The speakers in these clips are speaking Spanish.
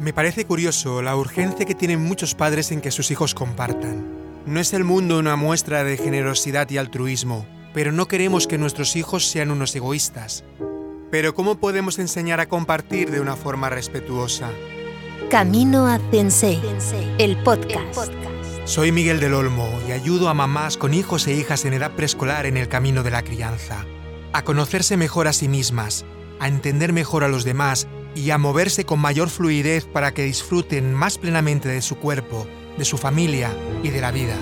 Me parece curioso la urgencia que tienen muchos padres en que sus hijos compartan. No es el mundo una muestra de generosidad y altruismo, pero no queremos que nuestros hijos sean unos egoístas. Pero ¿cómo podemos enseñar a compartir de una forma respetuosa? Camino a Sensei, el podcast. Soy Miguel del Olmo y ayudo a mamás con hijos e hijas en edad preescolar en el camino de la crianza, a conocerse mejor a sí mismas, a entender mejor a los demás y a moverse con mayor fluidez para que disfruten más plenamente de su cuerpo, de su familia y de la vida.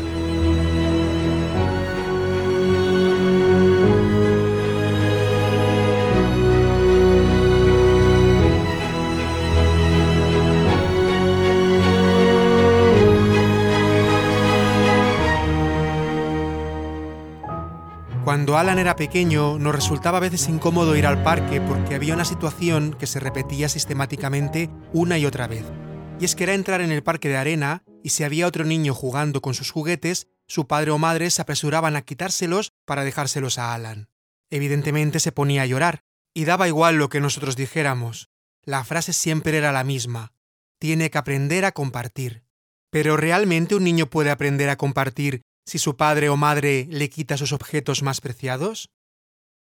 Cuando Alan era pequeño, nos resultaba a veces incómodo ir al parque porque había una situación que se repetía sistemáticamente una y otra vez. Y es que era entrar en el parque de arena y si había otro niño jugando con sus juguetes, su padre o madre se apresuraban a quitárselos para dejárselos a Alan. Evidentemente se ponía a llorar, y daba igual lo que nosotros dijéramos. La frase siempre era la misma. Tiene que aprender a compartir. Pero ¿realmente un niño puede aprender a compartir si su padre o madre le quita sus objetos más preciados?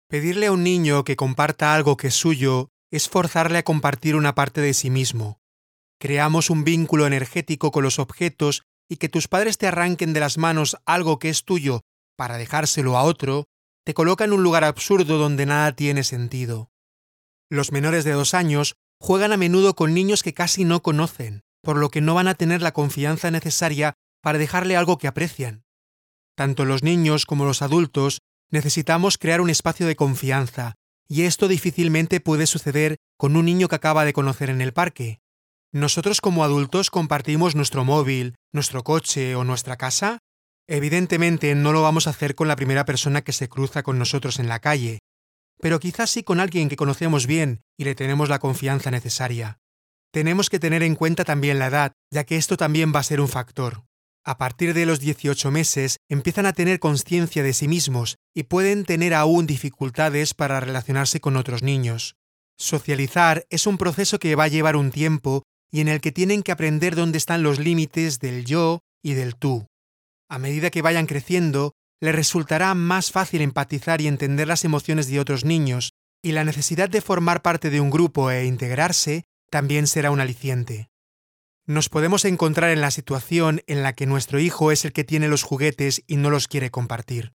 Pedirle a un niño que comparta algo que es suyo es forzarle a compartir una parte de sí mismo. Creamos un vínculo energético con los objetos y que tus padres te arranquen de las manos algo que es tuyo para dejárselo a otro, te coloca en un lugar absurdo donde nada tiene sentido. Los menores de dos años juegan a menudo con niños que casi no conocen, por lo que no van a tener la confianza necesaria para dejarle algo que aprecian. Tanto los niños como los adultos necesitamos crear un espacio de confianza, y esto difícilmente puede suceder con un niño que acaba de conocer en el parque. ¿Nosotros como adultos compartimos nuestro móvil, nuestro coche o nuestra casa? Evidentemente no lo vamos a hacer con la primera persona que se cruza con nosotros en la calle, pero quizás sí con alguien que conocemos bien y le tenemos la confianza necesaria. Tenemos que tener en cuenta también la edad, ya que esto también va a ser un factor a partir de los 18 meses empiezan a tener conciencia de sí mismos y pueden tener aún dificultades para relacionarse con otros niños. Socializar es un proceso que va a llevar un tiempo y en el que tienen que aprender dónde están los límites del yo y del tú. A medida que vayan creciendo, les resultará más fácil empatizar y entender las emociones de otros niños, y la necesidad de formar parte de un grupo e integrarse también será un aliciente nos podemos encontrar en la situación en la que nuestro hijo es el que tiene los juguetes y no los quiere compartir.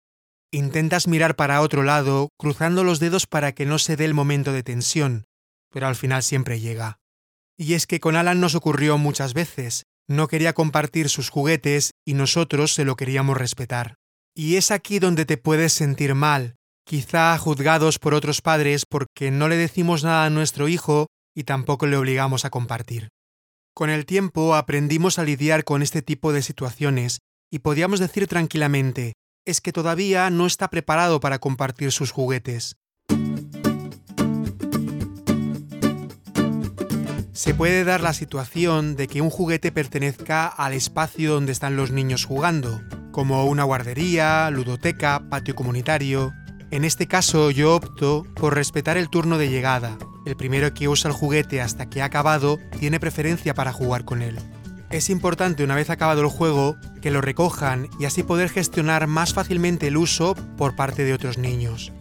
Intentas mirar para otro lado, cruzando los dedos para que no se dé el momento de tensión, pero al final siempre llega. Y es que con Alan nos ocurrió muchas veces. No quería compartir sus juguetes y nosotros se lo queríamos respetar. Y es aquí donde te puedes sentir mal, quizá juzgados por otros padres porque no le decimos nada a nuestro hijo y tampoco le obligamos a compartir. Con el tiempo aprendimos a lidiar con este tipo de situaciones y podíamos decir tranquilamente, es que todavía no está preparado para compartir sus juguetes. Se puede dar la situación de que un juguete pertenezca al espacio donde están los niños jugando, como una guardería, ludoteca, patio comunitario. En este caso yo opto por respetar el turno de llegada, el primero que usa el juguete hasta que ha acabado tiene preferencia para jugar con él. Es importante una vez acabado el juego que lo recojan y así poder gestionar más fácilmente el uso por parte de otros niños.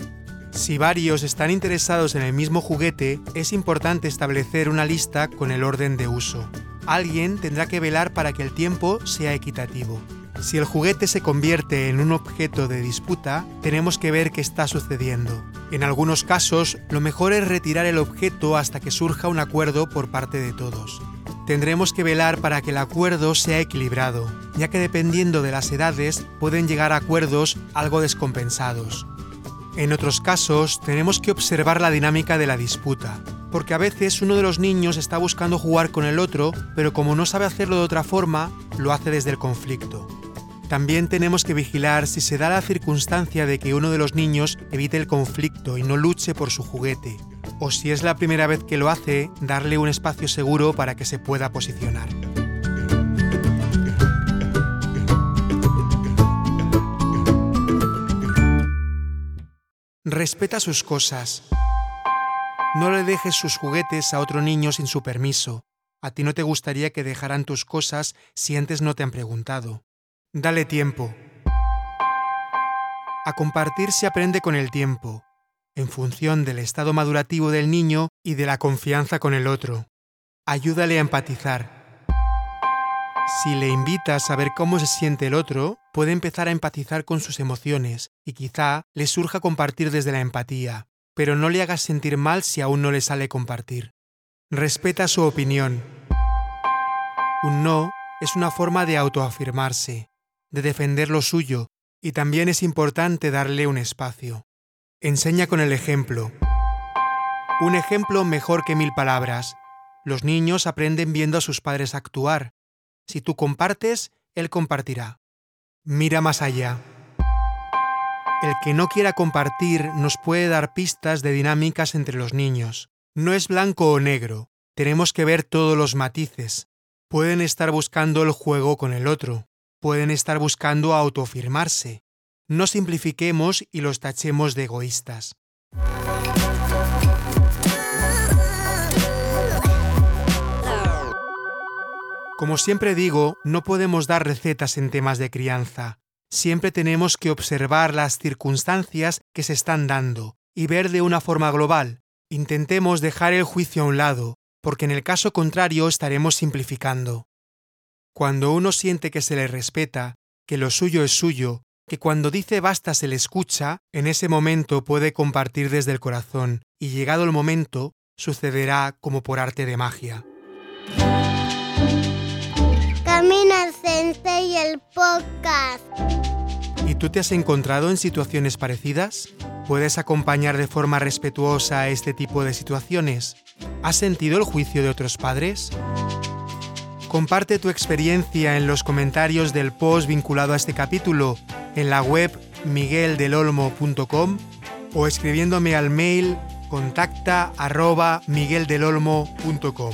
Si varios están interesados en el mismo juguete, es importante establecer una lista con el orden de uso. Alguien tendrá que velar para que el tiempo sea equitativo. Si el juguete se convierte en un objeto de disputa, tenemos que ver qué está sucediendo. En algunos casos, lo mejor es retirar el objeto hasta que surja un acuerdo por parte de todos. Tendremos que velar para que el acuerdo sea equilibrado, ya que dependiendo de las edades pueden llegar a acuerdos algo descompensados. En otros casos, tenemos que observar la dinámica de la disputa, porque a veces uno de los niños está buscando jugar con el otro, pero como no sabe hacerlo de otra forma, lo hace desde el conflicto. También tenemos que vigilar si se da la circunstancia de que uno de los niños evite el conflicto y no luche por su juguete, o si es la primera vez que lo hace, darle un espacio seguro para que se pueda posicionar. Respeta sus cosas. No le dejes sus juguetes a otro niño sin su permiso. A ti no te gustaría que dejaran tus cosas si antes no te han preguntado. Dale tiempo. A compartir se aprende con el tiempo, en función del estado madurativo del niño y de la confianza con el otro. Ayúdale a empatizar. Si le invitas a ver cómo se siente el otro, puede empezar a empatizar con sus emociones y quizá le surja compartir desde la empatía, pero no le hagas sentir mal si aún no le sale compartir. Respeta su opinión. Un no es una forma de autoafirmarse, de defender lo suyo, y también es importante darle un espacio. Enseña con el ejemplo. Un ejemplo mejor que mil palabras. Los niños aprenden viendo a sus padres actuar. Si tú compartes, él compartirá. Mira más allá. El que no quiera compartir nos puede dar pistas de dinámicas entre los niños. No es blanco o negro, tenemos que ver todos los matices. Pueden estar buscando el juego con el otro, pueden estar buscando autoafirmarse. No simplifiquemos y los tachemos de egoístas. Como siempre digo, no podemos dar recetas en temas de crianza. Siempre tenemos que observar las circunstancias que se están dando y ver de una forma global. Intentemos dejar el juicio a un lado, porque en el caso contrario estaremos simplificando. Cuando uno siente que se le respeta, que lo suyo es suyo, que cuando dice basta se le escucha, en ese momento puede compartir desde el corazón, y llegado el momento, sucederá como por arte de magia. Camina el y el podcast. ¿Y tú te has encontrado en situaciones parecidas? ¿Puedes acompañar de forma respetuosa a este tipo de situaciones? ¿Has sentido el juicio de otros padres? Comparte tu experiencia en los comentarios del post vinculado a este capítulo en la web migueldelolmo.com o escribiéndome al mail contacta arroba migueldelolmo.com.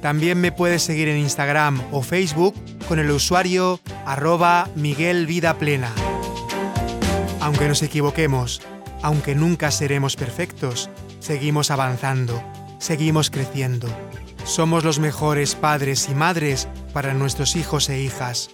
También me puedes seguir en Instagram o Facebook con el usuario arroba Miguel Plena. Aunque nos equivoquemos, aunque nunca seremos perfectos, seguimos avanzando, seguimos creciendo. Somos los mejores padres y madres para nuestros hijos e hijas.